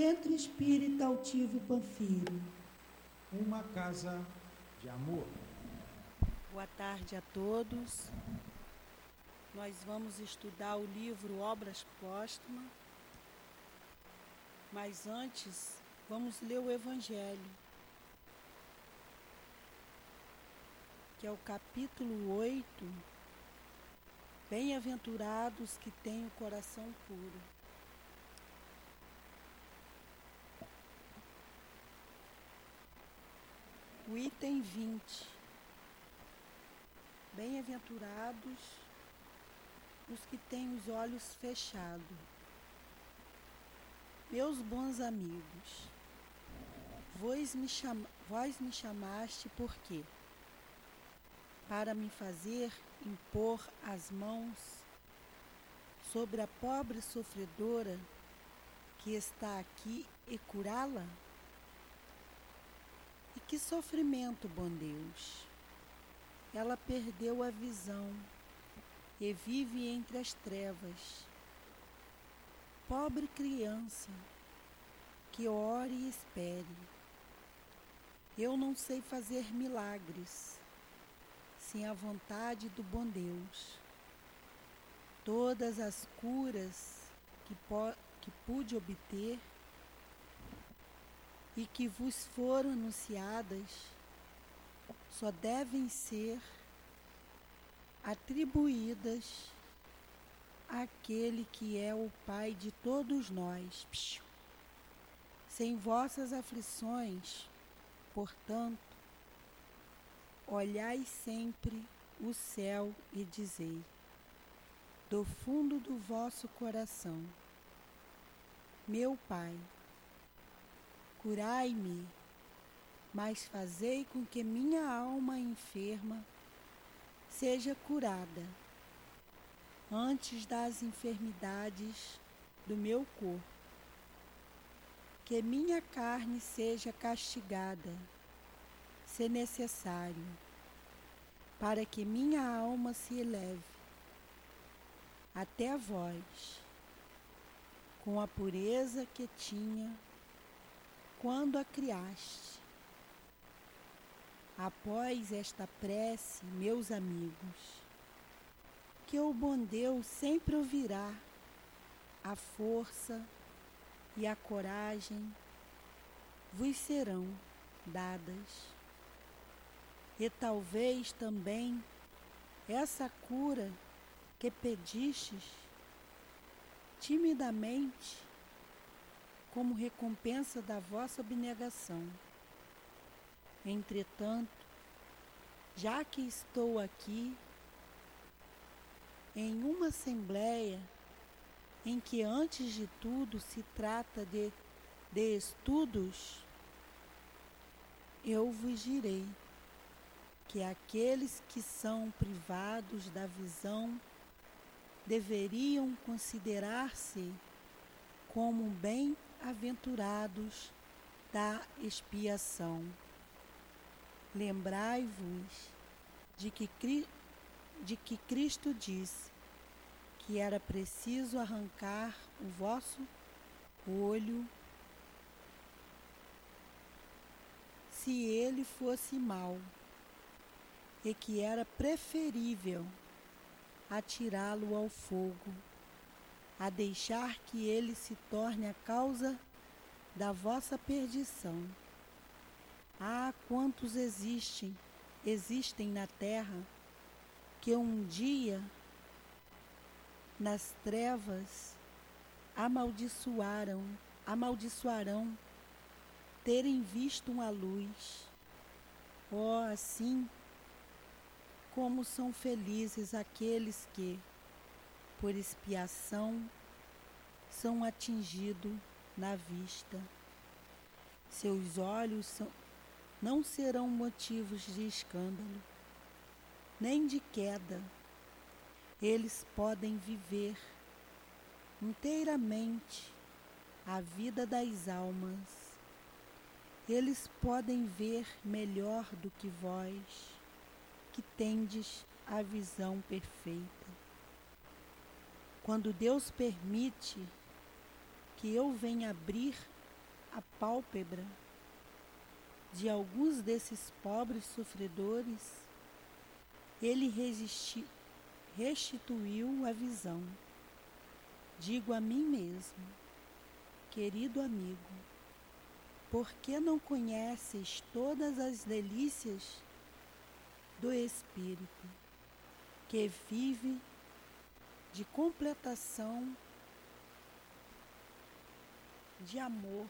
Centro Espírita Altivo Panfiro. Uma casa de amor. Boa tarde a todos. Nós vamos estudar o livro Obras Póstumas. Mas antes, vamos ler o Evangelho, que é o capítulo 8. Bem-aventurados que têm o coração puro. O item 20. Bem-aventurados os que têm os olhos fechados. Meus bons amigos, vós me, cham... vós me chamaste por quê? Para me fazer impor as mãos sobre a pobre sofredora que está aqui e curá-la? Que sofrimento, bom Deus! Ela perdeu a visão e vive entre as trevas. Pobre criança, que ore e espere. Eu não sei fazer milagres sem a vontade do bom Deus. Todas as curas que, que pude obter e que vos foram anunciadas só devem ser atribuídas àquele que é o Pai de todos nós. Sem vossas aflições, portanto, olhai sempre o céu e dizei, do fundo do vosso coração, meu Pai, Curai-me, mas fazei com que minha alma enferma seja curada antes das enfermidades do meu corpo. Que minha carne seja castigada, se necessário, para que minha alma se eleve até vós, com a pureza que tinha quando a criaste. Após esta prece, meus amigos, que o bom Deus sempre ouvirá a força e a coragem vos serão dadas. E talvez também essa cura que pedistes timidamente como recompensa da vossa abnegação. Entretanto, já que estou aqui em uma assembleia em que antes de tudo se trata de, de estudos, eu vos direi que aqueles que são privados da visão deveriam considerar-se como bem aventurados da expiação. Lembrai-vos de que, de que Cristo disse que era preciso arrancar o vosso olho se ele fosse mau, e que era preferível atirá-lo ao fogo a deixar que ele se torne a causa da vossa perdição. Ah, quantos existem, existem na terra que um dia nas trevas amaldiçoaram, amaldiçoarão terem visto uma luz. Oh, assim como são felizes aqueles que por expiação são atingidos na vista. Seus olhos são, não serão motivos de escândalo, nem de queda. Eles podem viver inteiramente a vida das almas. Eles podem ver melhor do que vós, que tendes a visão perfeita. Quando Deus permite que eu venha abrir a pálpebra de alguns desses pobres sofredores, ele resisti, restituiu a visão. Digo a mim mesmo, querido amigo, por que não conheces todas as delícias do Espírito, que vive de completação de amor?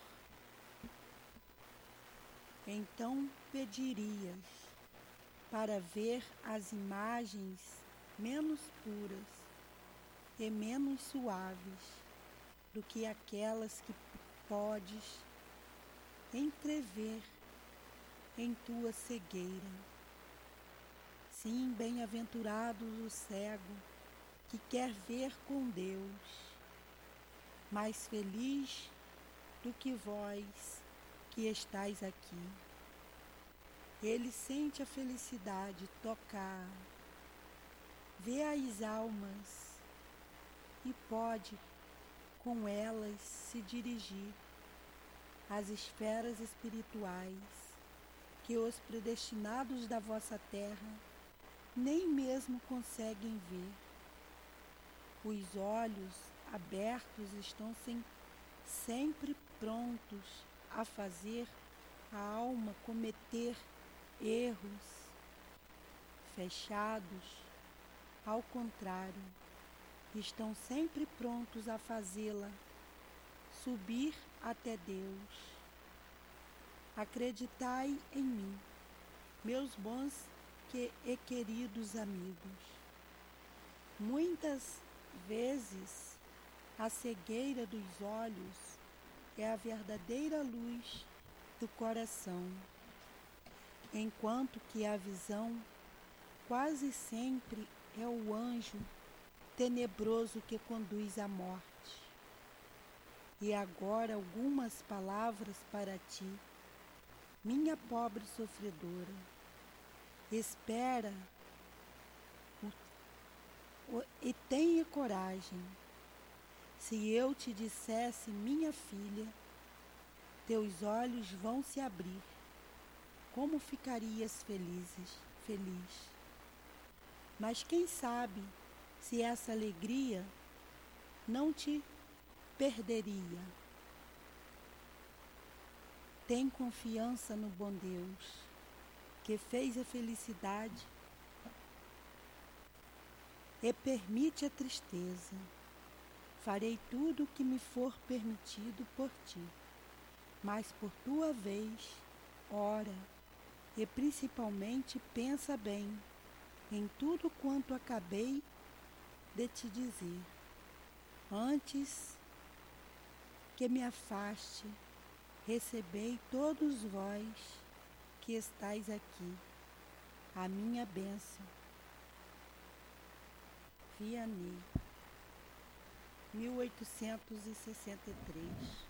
Então pedirias para ver as imagens menos puras e menos suaves do que aquelas que podes entrever em tua cegueira. Sim, bem-aventurado o cego que quer ver com Deus, mais feliz do que vós que estais aqui. Ele sente a felicidade tocar, vê as almas e pode com elas se dirigir às esferas espirituais que os predestinados da vossa terra nem mesmo conseguem ver. Os olhos abertos estão sem, sempre prontos a fazer a alma cometer erros fechados, ao contrário, estão sempre prontos a fazê-la subir até Deus. Acreditai em mim, meus bons e queridos amigos. Muitas vezes a cegueira dos olhos é a verdadeira luz do coração enquanto que a visão quase sempre é o anjo tenebroso que conduz à morte. E agora algumas palavras para ti, minha pobre sofredora. Espera e tenha coragem. Se eu te dissesse, minha filha, teus olhos vão se abrir como ficarias felizes, feliz. Mas quem sabe se essa alegria não te perderia. Tem confiança no bom Deus, que fez a felicidade e permite a tristeza. Farei tudo o que me for permitido por ti, mas por tua vez, ora e principalmente pensa bem em tudo quanto acabei de te dizer. Antes que me afaste, recebei todos vós que estáis aqui a minha bênção. Vianney, 1863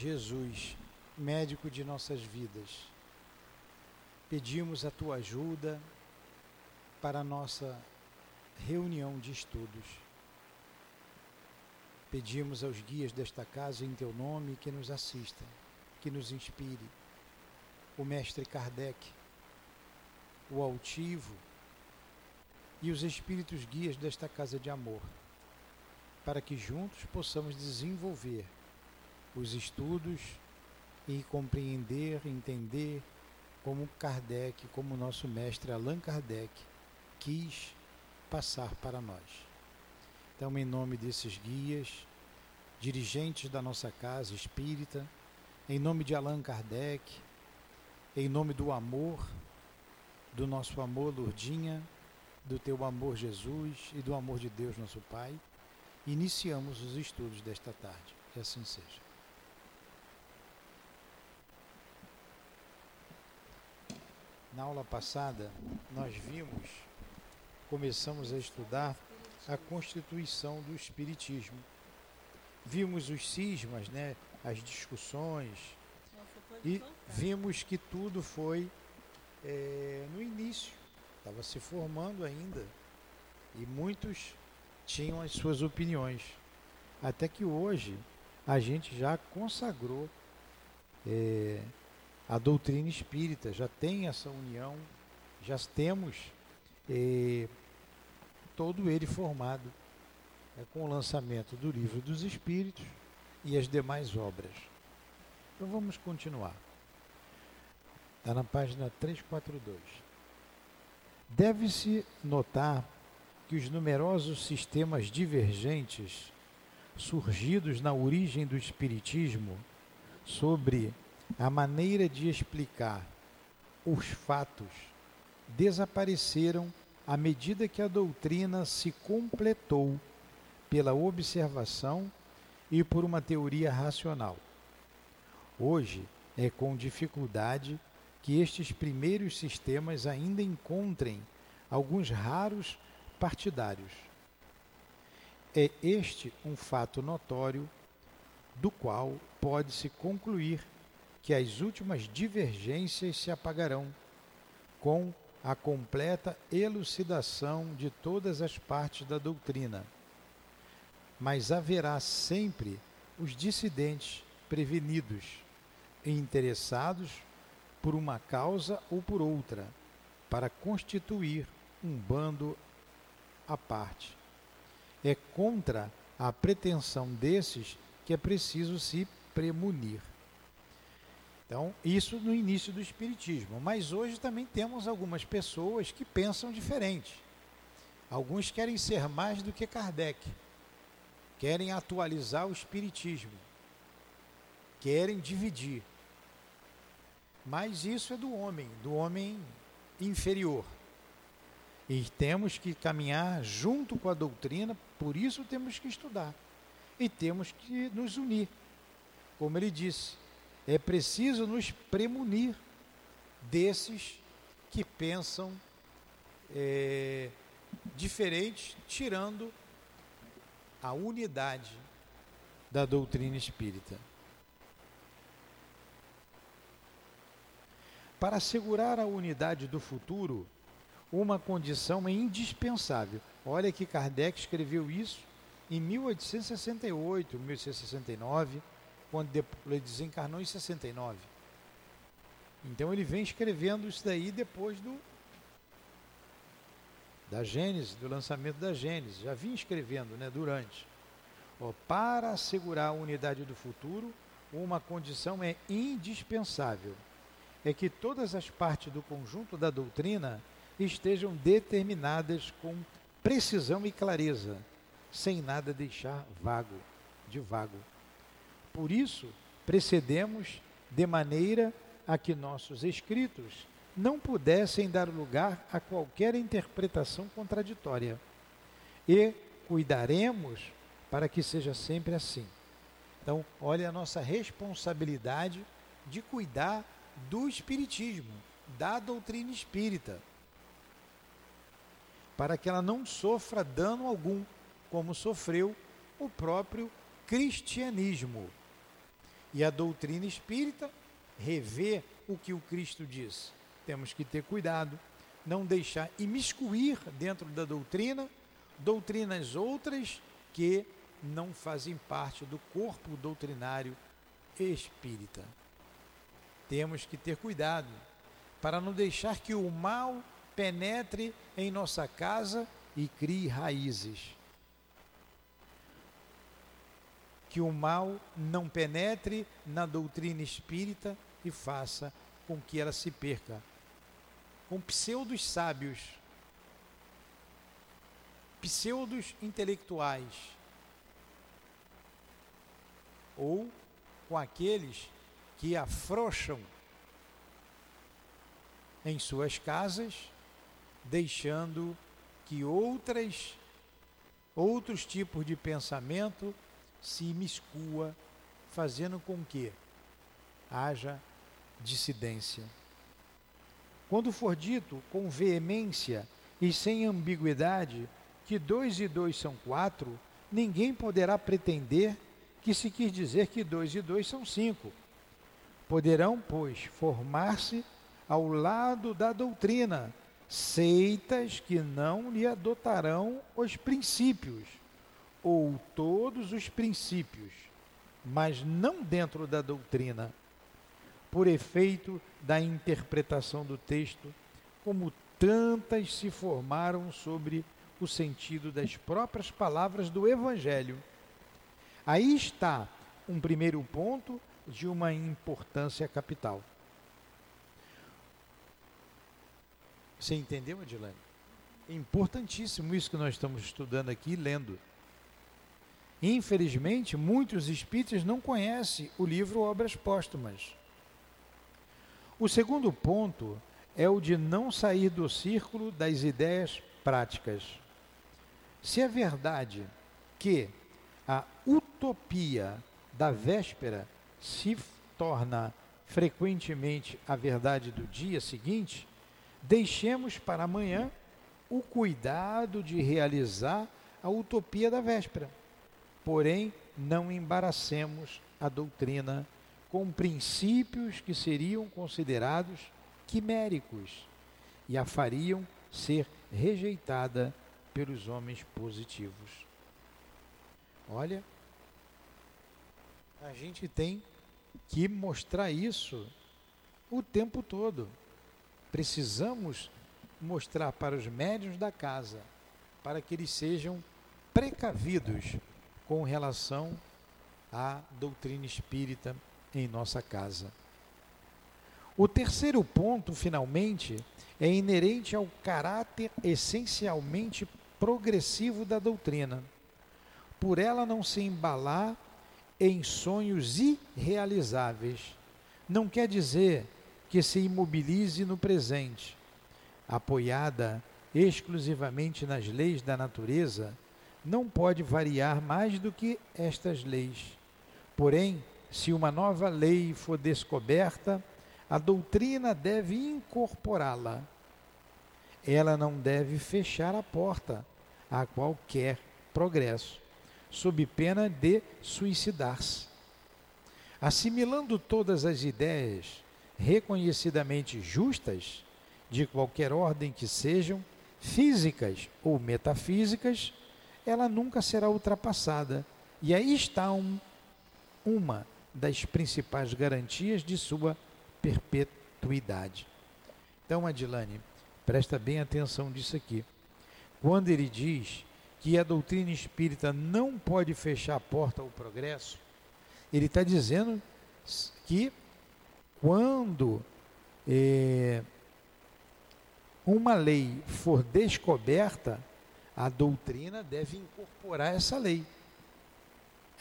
Jesus, médico de nossas vidas, pedimos a tua ajuda para a nossa reunião de estudos. Pedimos aos guias desta casa em teu nome que nos assistam, que nos inspire. O mestre Kardec, o altivo e os espíritos guias desta casa de amor, para que juntos possamos desenvolver os estudos e compreender, entender como Kardec, como nosso mestre Allan Kardec quis passar para nós. Então, em nome desses guias, dirigentes da nossa casa espírita, em nome de Allan Kardec, em nome do amor, do nosso amor, Lourdinha, do teu amor, Jesus, e do amor de Deus, nosso Pai, iniciamos os estudos desta tarde. Que assim seja. Na aula passada, nós vimos começamos a estudar a constituição do Espiritismo. Vimos os cismas, né, as discussões, e vimos que tudo foi é, no início, estava se formando ainda, e muitos tinham as suas opiniões. Até que hoje a gente já consagrou é, a doutrina espírita, já tem essa união, já temos é, todo ele formado é, com o lançamento do Livro dos Espíritos e as demais obras. Então vamos continuar. Está na página 342. Deve-se notar que os numerosos sistemas divergentes surgidos na origem do Espiritismo sobre a maneira de explicar os fatos desapareceram à medida que a doutrina se completou pela observação e por uma teoria racional. Hoje é com dificuldade que estes primeiros sistemas ainda encontrem alguns raros partidários. É este um fato notório do qual pode-se concluir que as últimas divergências se apagarão com a completa elucidação de todas as partes da doutrina. Mas haverá sempre os dissidentes prevenidos e interessados por uma causa ou por outra, para constituir um bando à parte. É contra a pretensão desses que é preciso se premunir. Então, isso no início do Espiritismo. Mas hoje também temos algumas pessoas que pensam diferente. Alguns querem ser mais do que Kardec, querem atualizar o Espiritismo, querem dividir. Mas isso é do homem, do homem inferior. E temos que caminhar junto com a doutrina, por isso temos que estudar. E temos que nos unir. Como ele disse, é preciso nos premunir desses que pensam é, diferente, tirando a unidade da doutrina espírita. Para assegurar a unidade do futuro, uma condição é indispensável. Olha que Kardec escreveu isso em 1868, 1869 quando ele desencarnou em 69. Então ele vem escrevendo isso daí depois do da Gênesis, do lançamento da Gênesis. Já vinha escrevendo, né, durante. Ó, para assegurar a unidade do futuro, uma condição é indispensável. É que todas as partes do conjunto da doutrina estejam determinadas com precisão e clareza, sem nada deixar vago, de vago. Por isso, precedemos de maneira a que nossos escritos não pudessem dar lugar a qualquer interpretação contraditória. E cuidaremos para que seja sempre assim. Então, olha a nossa responsabilidade de cuidar do Espiritismo, da doutrina espírita, para que ela não sofra dano algum, como sofreu o próprio cristianismo. E a doutrina espírita revê o que o Cristo diz. Temos que ter cuidado, não deixar imiscuir dentro da doutrina doutrinas outras que não fazem parte do corpo doutrinário espírita. Temos que ter cuidado para não deixar que o mal penetre em nossa casa e crie raízes. Que o mal não penetre na doutrina espírita e faça com que ela se perca. Com pseudos sábios, pseudos intelectuais, ou com aqueles que afrouxam em suas casas, deixando que outras outros tipos de pensamento se imiscua, fazendo com que haja dissidência. Quando for dito com veemência e sem ambiguidade que dois e dois são quatro, ninguém poderá pretender que se quis dizer que dois e dois são cinco. Poderão, pois, formar-se ao lado da doutrina seitas que não lhe adotarão os princípios, ou todos os princípios, mas não dentro da doutrina, por efeito da interpretação do texto, como tantas se formaram sobre o sentido das próprias palavras do Evangelho. Aí está um primeiro ponto de uma importância capital. Você entendeu, Adilane? É importantíssimo isso que nós estamos estudando aqui, lendo. Infelizmente, muitos espíritas não conhecem o livro Obras Póstumas. O segundo ponto é o de não sair do círculo das ideias práticas. Se é verdade que a utopia da véspera se torna frequentemente a verdade do dia seguinte, deixemos para amanhã o cuidado de realizar a utopia da véspera. Porém, não embaracemos a doutrina com princípios que seriam considerados quiméricos e a fariam ser rejeitada pelos homens positivos. Olha, a gente tem que mostrar isso o tempo todo. Precisamos mostrar para os médios da casa, para que eles sejam precavidos com relação à doutrina espírita em nossa casa. O terceiro ponto, finalmente, é inerente ao caráter essencialmente progressivo da doutrina, por ela não se embalar em sonhos irrealizáveis. Não quer dizer que se imobilize no presente, apoiada exclusivamente nas leis da natureza, não pode variar mais do que estas leis. Porém, se uma nova lei for descoberta, a doutrina deve incorporá-la. Ela não deve fechar a porta a qualquer progresso, sob pena de suicidar-se. Assimilando todas as ideias reconhecidamente justas, de qualquer ordem que sejam, físicas ou metafísicas, ela nunca será ultrapassada. E aí está um, uma das principais garantias de sua perpetuidade. Então, Adilane, presta bem atenção disso aqui. Quando ele diz que a doutrina espírita não pode fechar a porta ao progresso, ele está dizendo que quando é, uma lei for descoberta, a doutrina deve incorporar essa lei.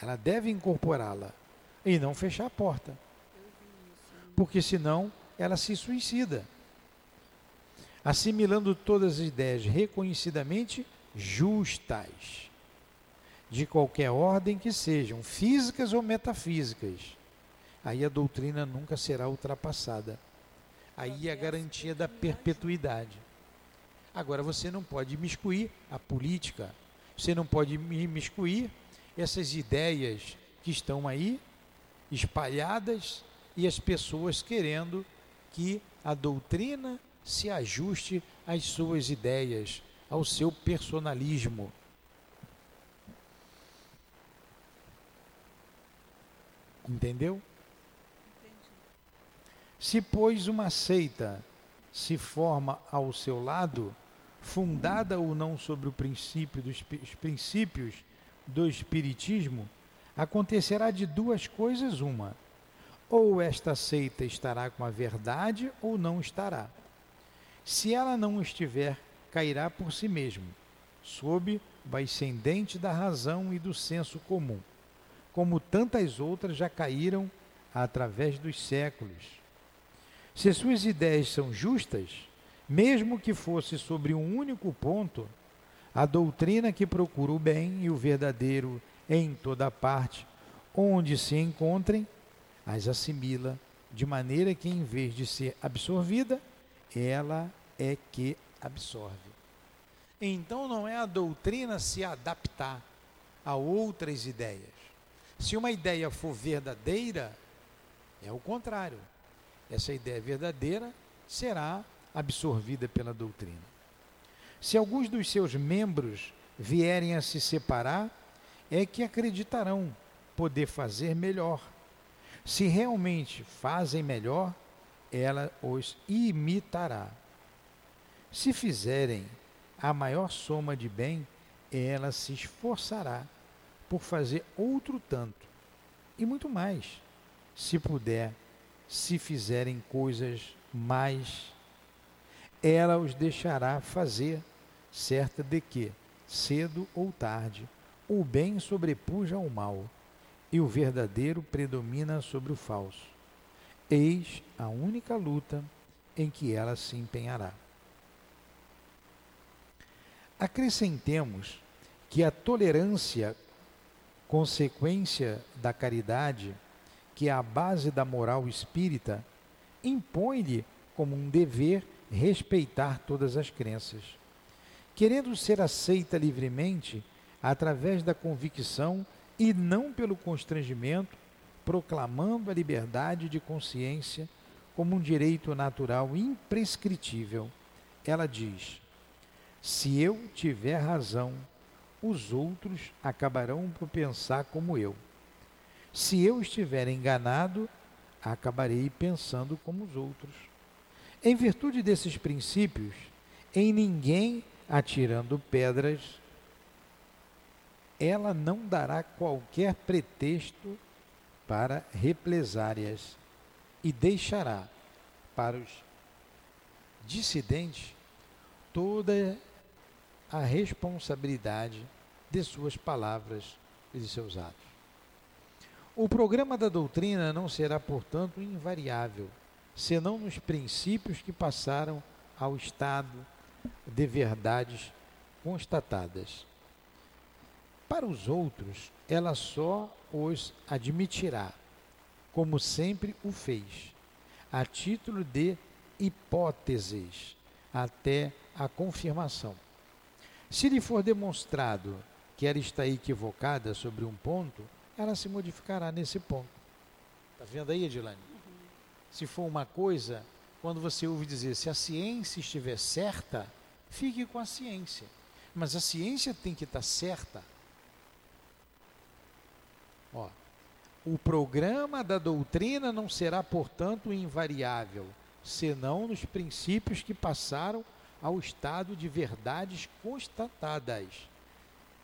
Ela deve incorporá-la e não fechar a porta. Porque senão ela se suicida. Assimilando todas as ideias reconhecidamente justas, de qualquer ordem que sejam, físicas ou metafísicas. Aí a doutrina nunca será ultrapassada. Aí a garantia da perpetuidade. Agora você não pode imiscuir a política, você não pode imiscuir essas ideias que estão aí espalhadas e as pessoas querendo que a doutrina se ajuste às suas ideias, ao seu personalismo. Entendeu? Se, pois, uma seita se forma ao seu lado, fundada ou não sobre o princípio dos os princípios do espiritismo, acontecerá de duas coisas uma: ou esta seita estará com a verdade ou não estará. Se ela não estiver, cairá por si mesmo, sob o ascendente da razão e do senso comum, como tantas outras já caíram através dos séculos. Se suas ideias são justas, mesmo que fosse sobre um único ponto, a doutrina que procura o bem e o verdadeiro em toda parte, onde se encontrem, as assimila, de maneira que, em vez de ser absorvida, ela é que absorve. Então não é a doutrina se adaptar a outras ideias. Se uma ideia for verdadeira, é o contrário. Essa ideia verdadeira será absorvida pela doutrina. Se alguns dos seus membros vierem a se separar, é que acreditarão poder fazer melhor. Se realmente fazem melhor, ela os imitará. Se fizerem a maior soma de bem, ela se esforçará por fazer outro tanto, e muito mais, se puder, se fizerem coisas mais, ela os deixará fazer, certa de que, cedo ou tarde, o bem sobrepuja ao mal, e o verdadeiro predomina sobre o falso. Eis a única luta em que ela se empenhará. Acrescentemos que a tolerância, consequência da caridade, que é a base da moral espírita, impõe-lhe como um dever respeitar todas as crenças. Querendo ser aceita livremente, através da convicção e não pelo constrangimento, proclamando a liberdade de consciência como um direito natural imprescritível, ela diz: se eu tiver razão, os outros acabarão por pensar como eu. Se eu estiver enganado, acabarei pensando como os outros. Em virtude desses princípios, em ninguém atirando pedras, ela não dará qualquer pretexto para represárias e deixará para os dissidentes toda a responsabilidade de suas palavras e de seus atos. O programa da doutrina não será, portanto, invariável, senão nos princípios que passaram ao estado de verdades constatadas. Para os outros, ela só os admitirá, como sempre o fez, a título de hipóteses, até a confirmação. Se lhe for demonstrado que ela está equivocada sobre um ponto, ela se modificará nesse ponto. Está vendo aí, Edilane? Uhum. Se for uma coisa, quando você ouve dizer se a ciência estiver certa, fique com a ciência. Mas a ciência tem que estar certa. Ó, o programa da doutrina não será, portanto, invariável, senão nos princípios que passaram ao estado de verdades constatadas.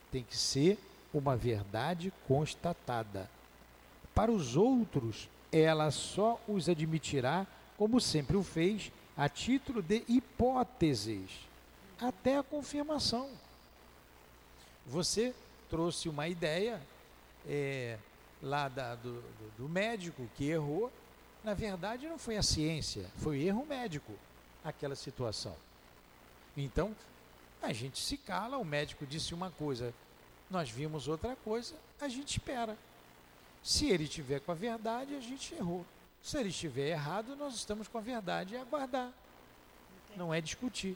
Tem que ser uma verdade constatada. Para os outros, ela só os admitirá, como sempre o fez, a título de hipóteses, até a confirmação. Você trouxe uma ideia é, lá da, do, do médico que errou. Na verdade, não foi a ciência, foi erro médico aquela situação. Então, a gente se cala, o médico disse uma coisa, nós vimos outra coisa, a gente espera. Se ele estiver com a verdade, a gente errou. Se ele estiver errado, nós estamos com a verdade e aguardar. Não é discutir.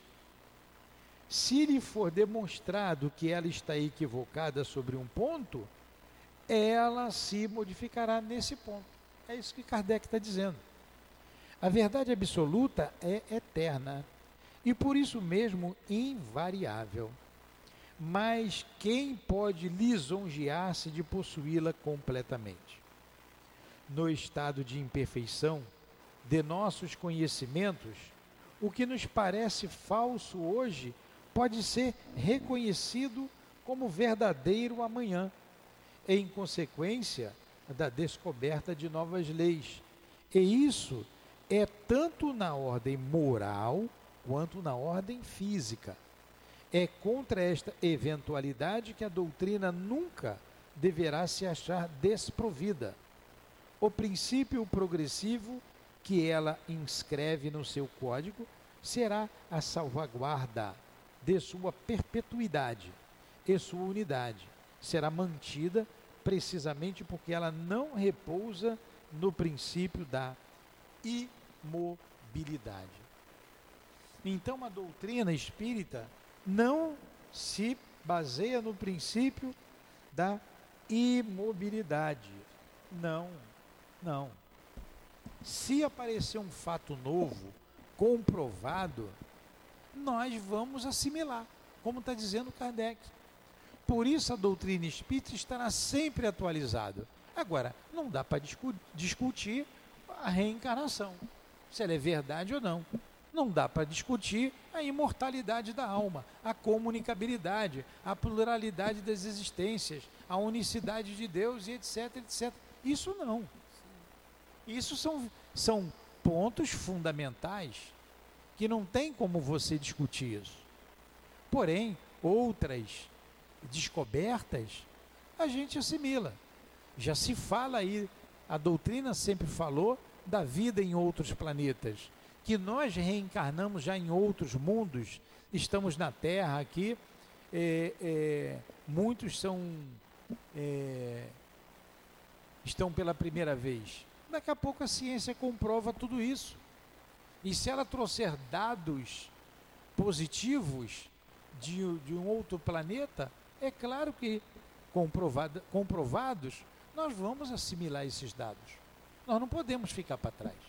Se lhe for demonstrado que ela está equivocada sobre um ponto, ela se modificará nesse ponto. É isso que Kardec está dizendo. A verdade absoluta é eterna e por isso mesmo invariável. Mas quem pode lisonjear-se de possuí-la completamente? No estado de imperfeição de nossos conhecimentos, o que nos parece falso hoje pode ser reconhecido como verdadeiro amanhã, em consequência da descoberta de novas leis. E isso é tanto na ordem moral quanto na ordem física. É contra esta eventualidade que a doutrina nunca deverá se achar desprovida. O princípio progressivo que ela inscreve no seu código será a salvaguarda de sua perpetuidade e sua unidade. Será mantida precisamente porque ela não repousa no princípio da imobilidade. Então a doutrina espírita não se baseia no princípio da imobilidade. Não, não. Se aparecer um fato novo, comprovado, nós vamos assimilar, como está dizendo Kardec. Por isso a doutrina espírita estará sempre atualizada. Agora, não dá para discutir a reencarnação, se ela é verdade ou não. Não dá para discutir a imortalidade da alma, a comunicabilidade, a pluralidade das existências, a unicidade de Deus e etc, etc. Isso não. Isso são, são pontos fundamentais que não tem como você discutir isso. Porém, outras descobertas a gente assimila. Já se fala aí, a doutrina sempre falou da vida em outros planetas, que nós reencarnamos já em outros mundos, estamos na Terra aqui, é, é, muitos são é, estão pela primeira vez. Daqui a pouco a ciência comprova tudo isso. E se ela trouxer dados positivos de, de um outro planeta, é claro que comprovado, comprovados, nós vamos assimilar esses dados. Nós não podemos ficar para trás.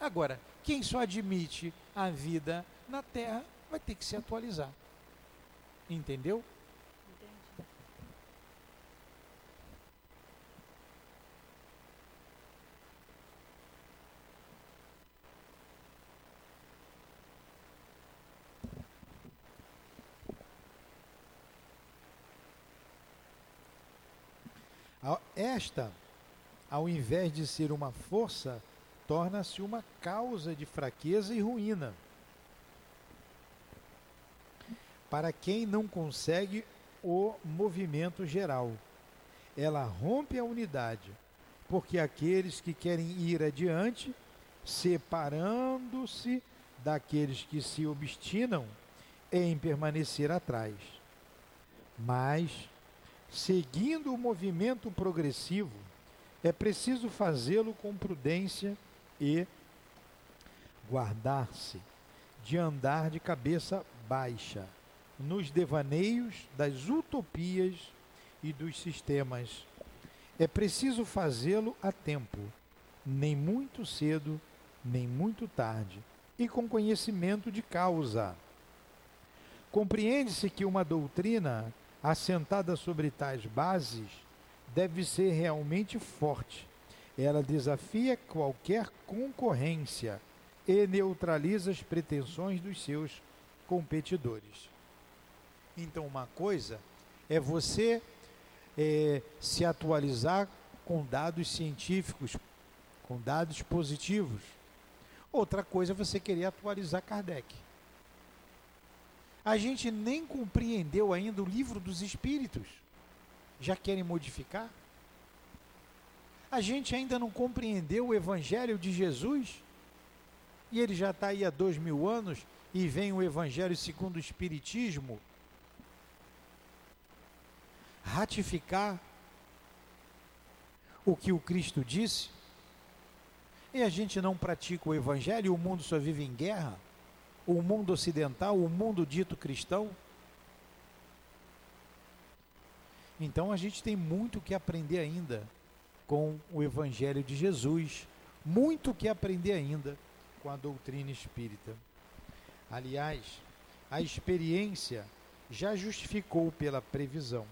Agora, quem só admite a vida na Terra vai ter que se atualizar. Entendeu? Esta, ao invés de ser uma força, torna-se uma causa de fraqueza e ruína. Para quem não consegue o movimento geral, ela rompe a unidade, porque aqueles que querem ir adiante, separando-se daqueles que se obstinam em permanecer atrás. Mas Seguindo o movimento progressivo, é preciso fazê-lo com prudência e guardar-se de andar de cabeça baixa nos devaneios das utopias e dos sistemas. É preciso fazê-lo a tempo, nem muito cedo, nem muito tarde, e com conhecimento de causa. Compreende-se que uma doutrina assentada sobre tais bases, deve ser realmente forte. Ela desafia qualquer concorrência e neutraliza as pretensões dos seus competidores. Então, uma coisa é você é, se atualizar com dados científicos, com dados positivos. Outra coisa é você querer atualizar Kardec. A gente nem compreendeu ainda o livro dos Espíritos. Já querem modificar? A gente ainda não compreendeu o Evangelho de Jesus? E ele já está aí há dois mil anos e vem o Evangelho segundo o Espiritismo ratificar o que o Cristo disse? E a gente não pratica o Evangelho e o mundo só vive em guerra? o mundo ocidental, o mundo dito cristão. Então a gente tem muito que aprender ainda com o Evangelho de Jesus, muito que aprender ainda com a doutrina espírita. Aliás, a experiência já justificou pela previsão.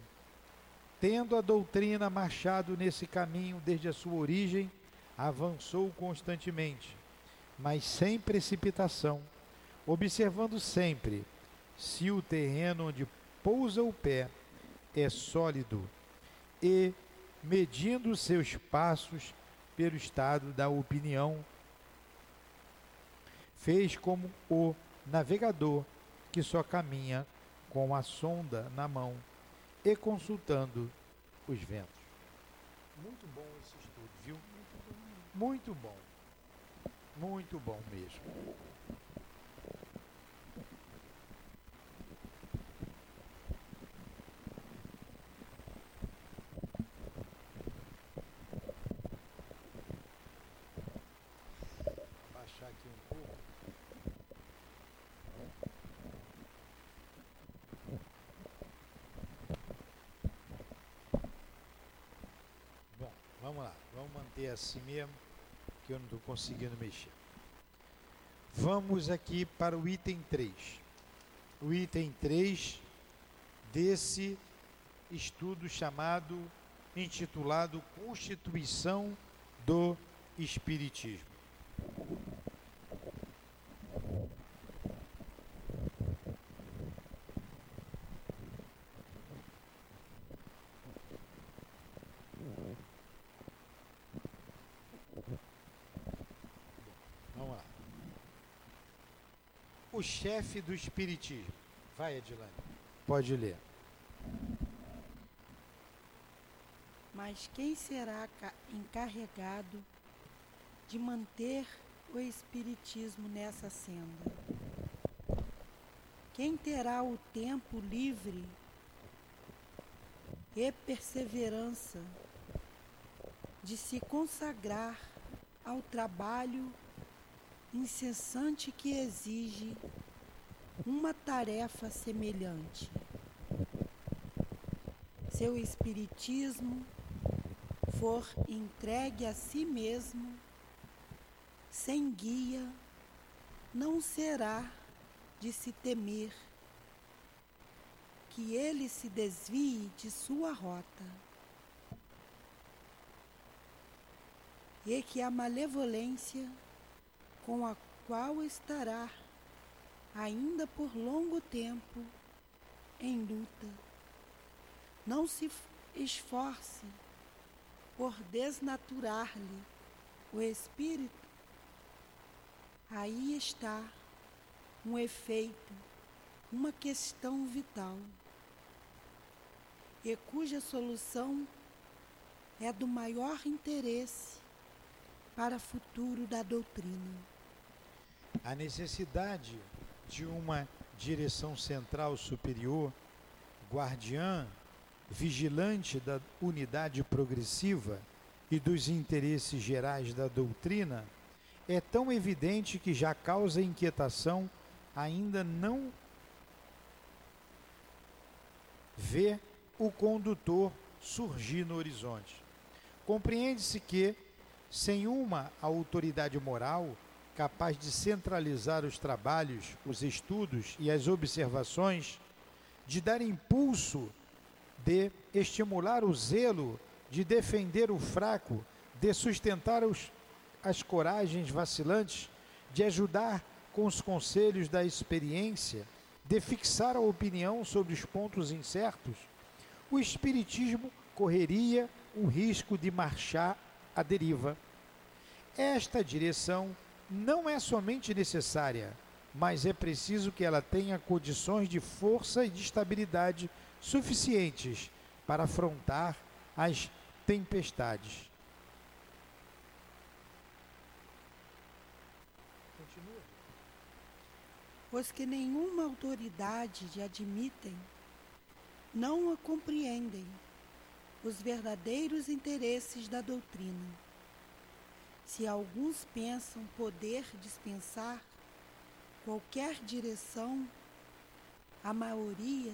Tendo a doutrina marchado nesse caminho desde a sua origem, avançou constantemente, mas sem precipitação observando sempre se o terreno onde pousa o pé é sólido e medindo seus passos pelo estado da opinião, fez como o navegador que só caminha com a sonda na mão e consultando os ventos. Muito bom esse estudo, viu? Muito bom. Muito bom mesmo. aqui um pouco. Vamos lá, vamos manter assim mesmo, que eu não estou conseguindo mexer. Vamos aqui para o item 3. O item 3 desse estudo chamado, intitulado Constituição do Espiritismo. Vamos lá. O chefe do Espiritismo. Vai, Edilane. Pode ler. Mas quem será encarregado de manter o Espiritismo nessa senda? Quem terá o tempo livre e perseverança de se consagrar ao trabalho incessante que exige uma tarefa semelhante? Seu Espiritismo for entregue a si mesmo, sem guia, não será de se temer que ele se desvie de sua rota e que a malevolência com a qual estará ainda por longo tempo em luta não se esforce por desnaturar-lhe o espírito, aí está um efeito, uma questão vital, e cuja solução é do maior interesse para o futuro da doutrina. A necessidade de uma direção central superior, guardiã vigilante da unidade progressiva e dos interesses gerais da doutrina, é tão evidente que já causa inquietação ainda não ver o condutor surgir no horizonte. Compreende-se que, sem uma autoridade moral capaz de centralizar os trabalhos, os estudos e as observações, de dar impulso de estimular o zelo, de defender o fraco, de sustentar os, as coragens vacilantes, de ajudar com os conselhos da experiência, de fixar a opinião sobre os pontos incertos, o Espiritismo correria o risco de marchar à deriva. Esta direção não é somente necessária, mas é preciso que ela tenha condições de força e de estabilidade suficientes para afrontar as tempestades. Continua. Os que nenhuma autoridade lhe admitem, não a compreendem os verdadeiros interesses da doutrina. Se alguns pensam poder dispensar qualquer direção, a maioria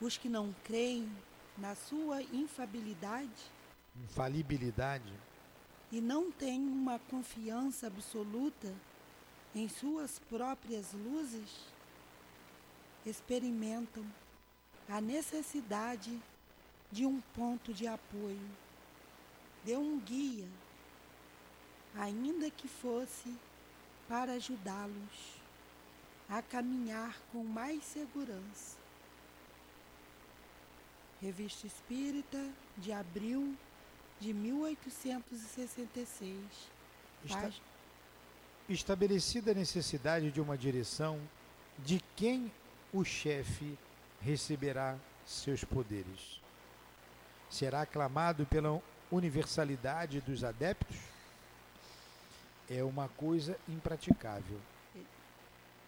os que não creem na sua infabilidade, infalibilidade. e não têm uma confiança absoluta em suas próprias luzes, experimentam a necessidade de um ponto de apoio, de um guia, ainda que fosse para ajudá-los a caminhar com mais segurança. Revista Espírita, de abril de 1866. Está, estabelecida a necessidade de uma direção, de quem o chefe receberá seus poderes? Será aclamado pela universalidade dos adeptos? É uma coisa impraticável.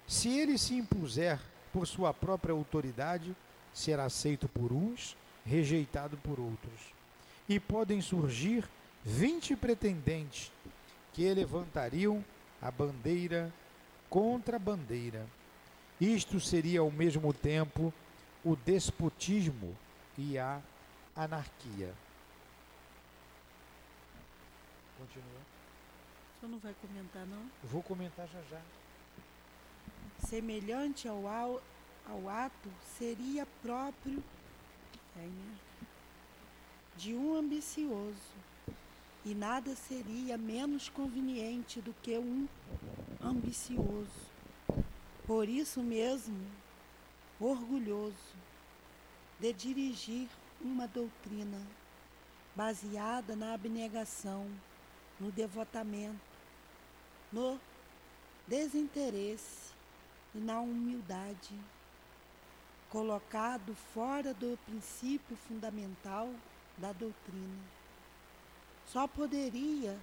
Se ele se impuser por sua própria autoridade, será aceito por uns rejeitado por outros. E podem surgir vinte pretendentes que levantariam a bandeira contra a bandeira. Isto seria ao mesmo tempo o despotismo e a anarquia. Continua. Senhor não vai comentar, não? vou comentar já já. Semelhante ao, ao, ao ato seria próprio é, né? de um ambicioso, e nada seria menos conveniente do que um ambicioso. Por isso mesmo, orgulhoso de dirigir uma doutrina baseada na abnegação, no devotamento, no desinteresse e na humildade, colocado fora do princípio fundamental da doutrina. Só poderia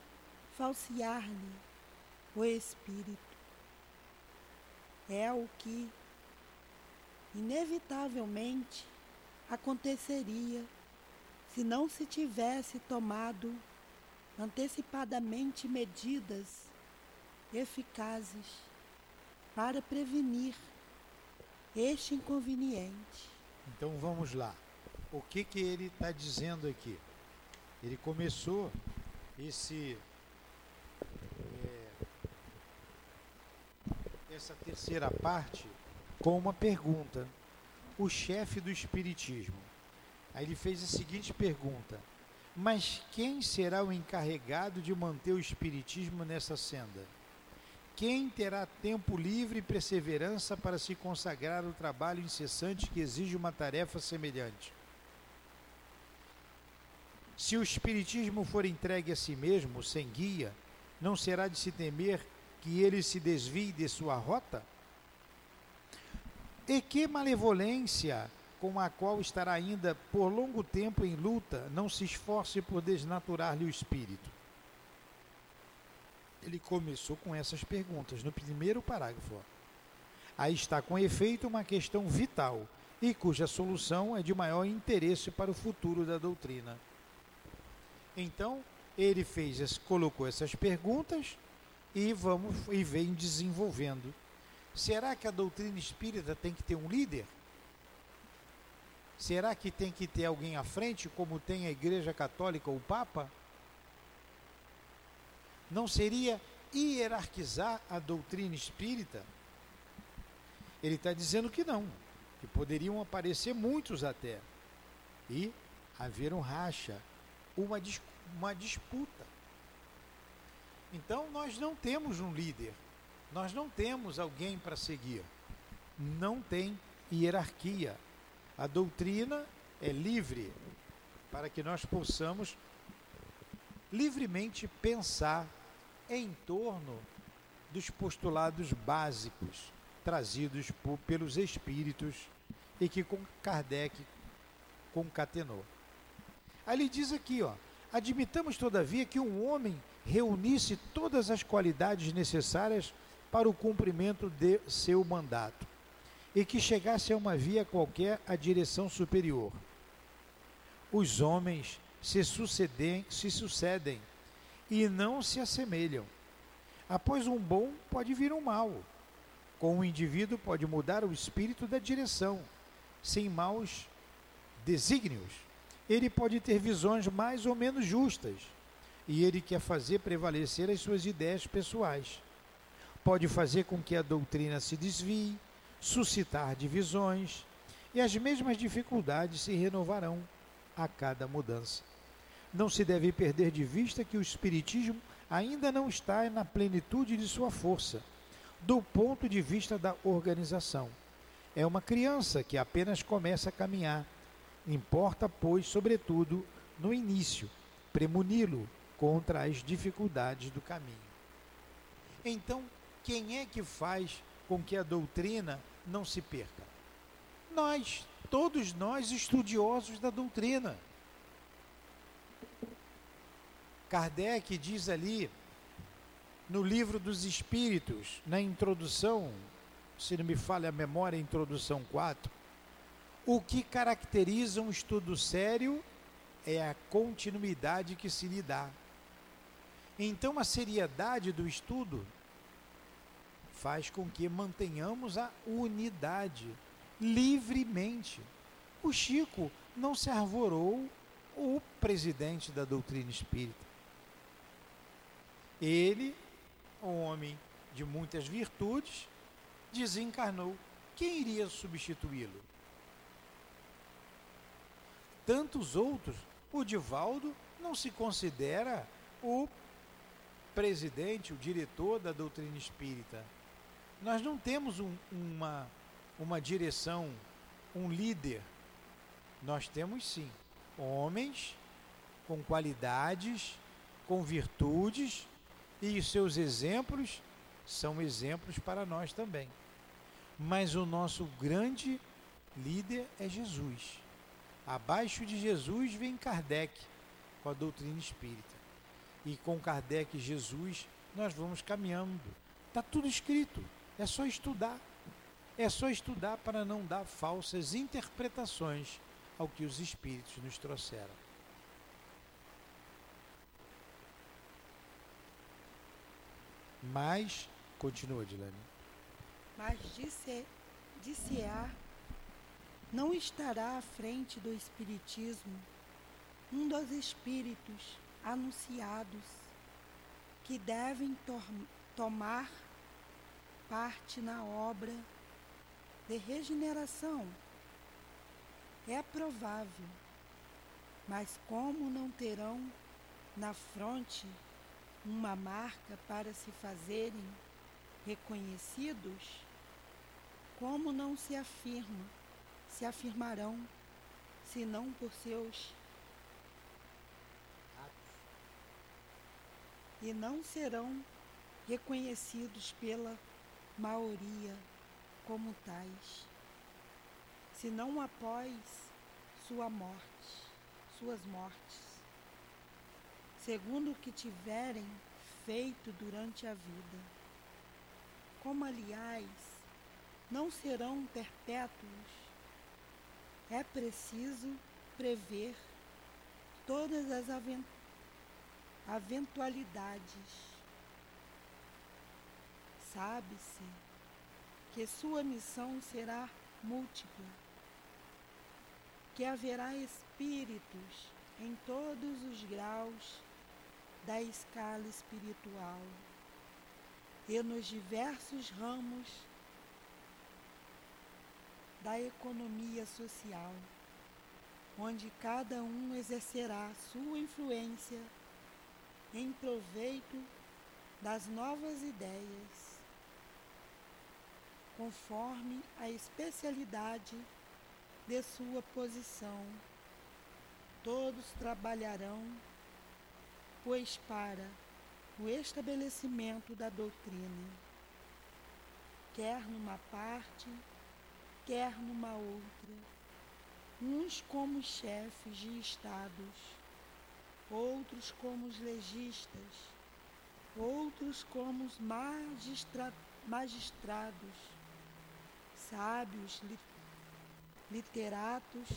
falsear-lhe o espírito. É o que inevitavelmente aconteceria se não se tivesse tomado antecipadamente medidas eficazes para prevenir este inconveniente. Então vamos lá. O que que ele está dizendo aqui? Ele começou esse é, essa terceira parte com uma pergunta. O chefe do espiritismo. Aí ele fez a seguinte pergunta: Mas quem será o encarregado de manter o espiritismo nessa senda? Quem terá tempo livre e perseverança para se consagrar ao trabalho incessante que exige uma tarefa semelhante? Se o Espiritismo for entregue a si mesmo, sem guia, não será de se temer que ele se desvie de sua rota? E que malevolência com a qual estará ainda por longo tempo em luta, não se esforce por desnaturar-lhe o espírito? Ele começou com essas perguntas no primeiro parágrafo. Aí está com efeito uma questão vital e cuja solução é de maior interesse para o futuro da doutrina. Então, ele fez, colocou essas perguntas e vamos e vem desenvolvendo. Será que a doutrina espírita tem que ter um líder? Será que tem que ter alguém à frente, como tem a Igreja Católica ou o Papa? Não seria hierarquizar a doutrina espírita? Ele está dizendo que não, que poderiam aparecer muitos até e haver um racha, uma, uma disputa. Então nós não temos um líder, nós não temos alguém para seguir, não tem hierarquia. A doutrina é livre para que nós possamos livremente pensar em torno dos postulados básicos trazidos por, pelos espíritos e que Kardec concatenou. Ele diz aqui, ó, admitamos todavia que um homem reunisse todas as qualidades necessárias para o cumprimento de seu mandato e que chegasse a uma via qualquer à direção superior. Os homens se sucedem, se sucedem e não se assemelham. Após um bom, pode vir um mal. Com o indivíduo pode mudar o espírito da direção, sem maus desígnios. Ele pode ter visões mais ou menos justas, e ele quer fazer prevalecer as suas ideias pessoais. Pode fazer com que a doutrina se desvie, suscitar divisões, e as mesmas dificuldades se renovarão a cada mudança. Não se deve perder de vista que o Espiritismo ainda não está na plenitude de sua força, do ponto de vista da organização. É uma criança que apenas começa a caminhar. Importa, pois, sobretudo, no início, premuni-lo contra as dificuldades do caminho. Então, quem é que faz com que a doutrina não se perca? Nós, todos nós estudiosos da doutrina. Kardec diz ali, no livro dos Espíritos, na introdução, se não me falha a memória, introdução 4, o que caracteriza um estudo sério é a continuidade que se lhe dá. Então, a seriedade do estudo faz com que mantenhamos a unidade livremente. O Chico não se arvorou o presidente da doutrina espírita. Ele, um homem de muitas virtudes, desencarnou. Quem iria substituí-lo? Tantos outros. O Divaldo não se considera o presidente, o diretor da doutrina espírita. Nós não temos um, uma, uma direção, um líder. Nós temos sim homens com qualidades, com virtudes, e os seus exemplos são exemplos para nós também. Mas o nosso grande líder é Jesus. Abaixo de Jesus vem Kardec com a doutrina espírita. E com Kardec e Jesus nós vamos caminhando. Está tudo escrito, é só estudar. É só estudar para não dar falsas interpretações ao que os espíritos nos trouxeram. Mas, continua, Dilane. Mas disse, disse-á, não estará à frente do Espiritismo um dos espíritos anunciados que devem to tomar parte na obra de regeneração. É provável, mas como não terão na fronte uma marca para se fazerem reconhecidos, como não se afirma, se afirmarão, senão por seus e não serão reconhecidos pela maioria como tais, senão após sua morte, suas mortes, segundo o que tiverem feito durante a vida. Como, aliás, não serão perpétuos, é preciso prever todas as eventualidades. Sabe-se que sua missão será múltipla, que haverá espíritos em todos os graus da escala espiritual e nos diversos ramos da economia social, onde cada um exercerá sua influência em proveito das novas ideias, conforme a especialidade de sua posição. Todos trabalharão, pois para o estabelecimento da doutrina, quer numa parte, quer numa outra, uns como chefes de estados, outros como os legistas, outros como os magistra magistrados, sábios, li literatos,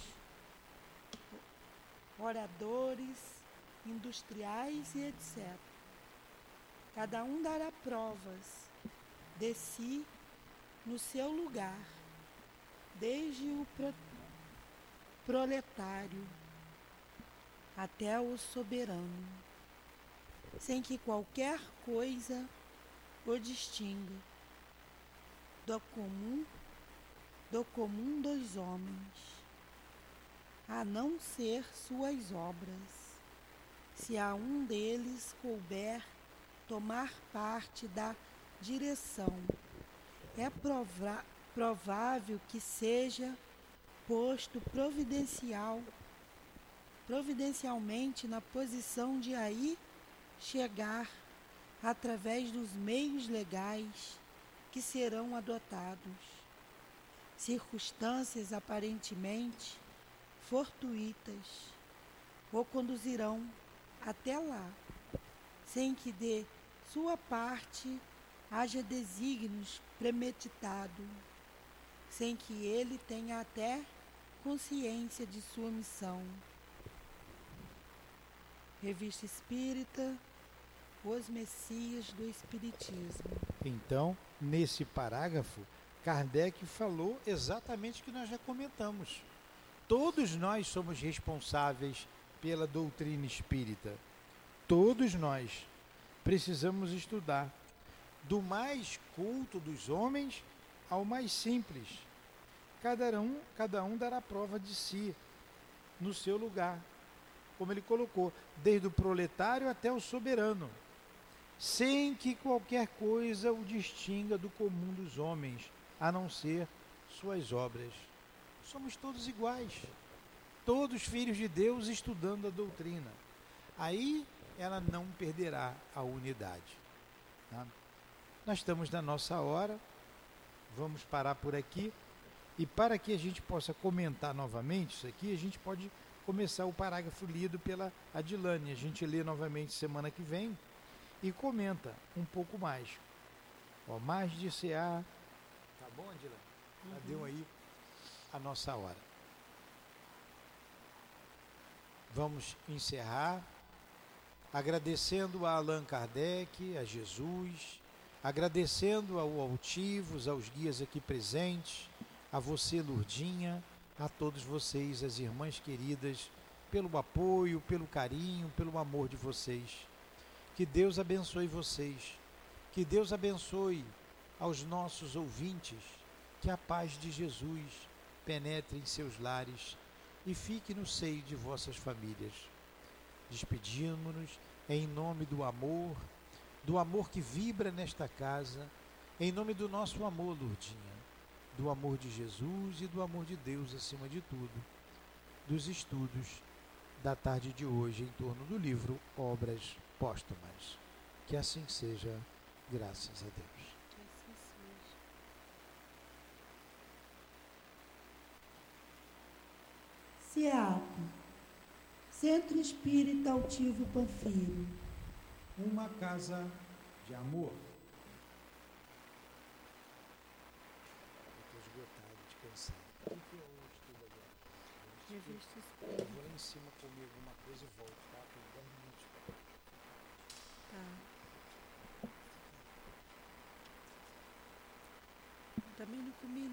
oradores, industriais e etc. Cada um dará provas de si no seu lugar, desde o pro proletário até o soberano, sem que qualquer coisa o distinga do comum do comum dos homens, a não ser suas obras. Se a um deles couber tomar parte da direção, é provável que seja posto providencial providencialmente na posição de aí chegar através dos meios legais que serão adotados. Circunstâncias aparentemente fortuitas o conduzirão até lá, sem que de sua parte haja desígnios premeditado, sem que ele tenha até consciência de sua missão. Revista Espírita, Os Messias do Espiritismo. Então, nesse parágrafo, Kardec falou exatamente o que nós já comentamos. Todos nós somos responsáveis pela doutrina espírita. Todos nós. precisamos estudar. Do mais culto dos homens ao mais simples. Cada um, cada um dará prova de si no seu lugar. Como ele colocou, desde o proletário até o soberano, sem que qualquer coisa o distinga do comum dos homens, a não ser suas obras. Somos todos iguais, todos filhos de Deus estudando a doutrina. Aí ela não perderá a unidade. Tá? Nós estamos na nossa hora, vamos parar por aqui. E para que a gente possa comentar novamente isso aqui, a gente pode começar o parágrafo lido pela Adilane. A gente lê novamente semana que vem e comenta um pouco mais. Ó, mais de CA. Tá bom, Adilane? Já uhum. deu aí a nossa hora. Vamos encerrar agradecendo a Allan Kardec, a Jesus, agradecendo ao Altivos, aos guias aqui presentes, a você, Lurdinha, a todos vocês, as irmãs queridas, pelo apoio, pelo carinho, pelo amor de vocês. Que Deus abençoe vocês. Que Deus abençoe aos nossos ouvintes. Que a paz de Jesus penetre em seus lares e fique no seio de vossas famílias. Despedimos-nos em nome do amor, do amor que vibra nesta casa, em nome do nosso amor, Lourdinha, do amor de Jesus e do amor de Deus acima de tudo, dos estudos da tarde de hoje em torno do livro Obras Póstumas. Que assim seja, graças a Deus. CEAP Centro Espírita Altivo Panfiro. Uma casa de amor. Estou esgotado de cansado. O que eu estudo agora? Eu vou lá em cima comer alguma coisa e volto, tá? Por 10 minutos. Tá. Também não comi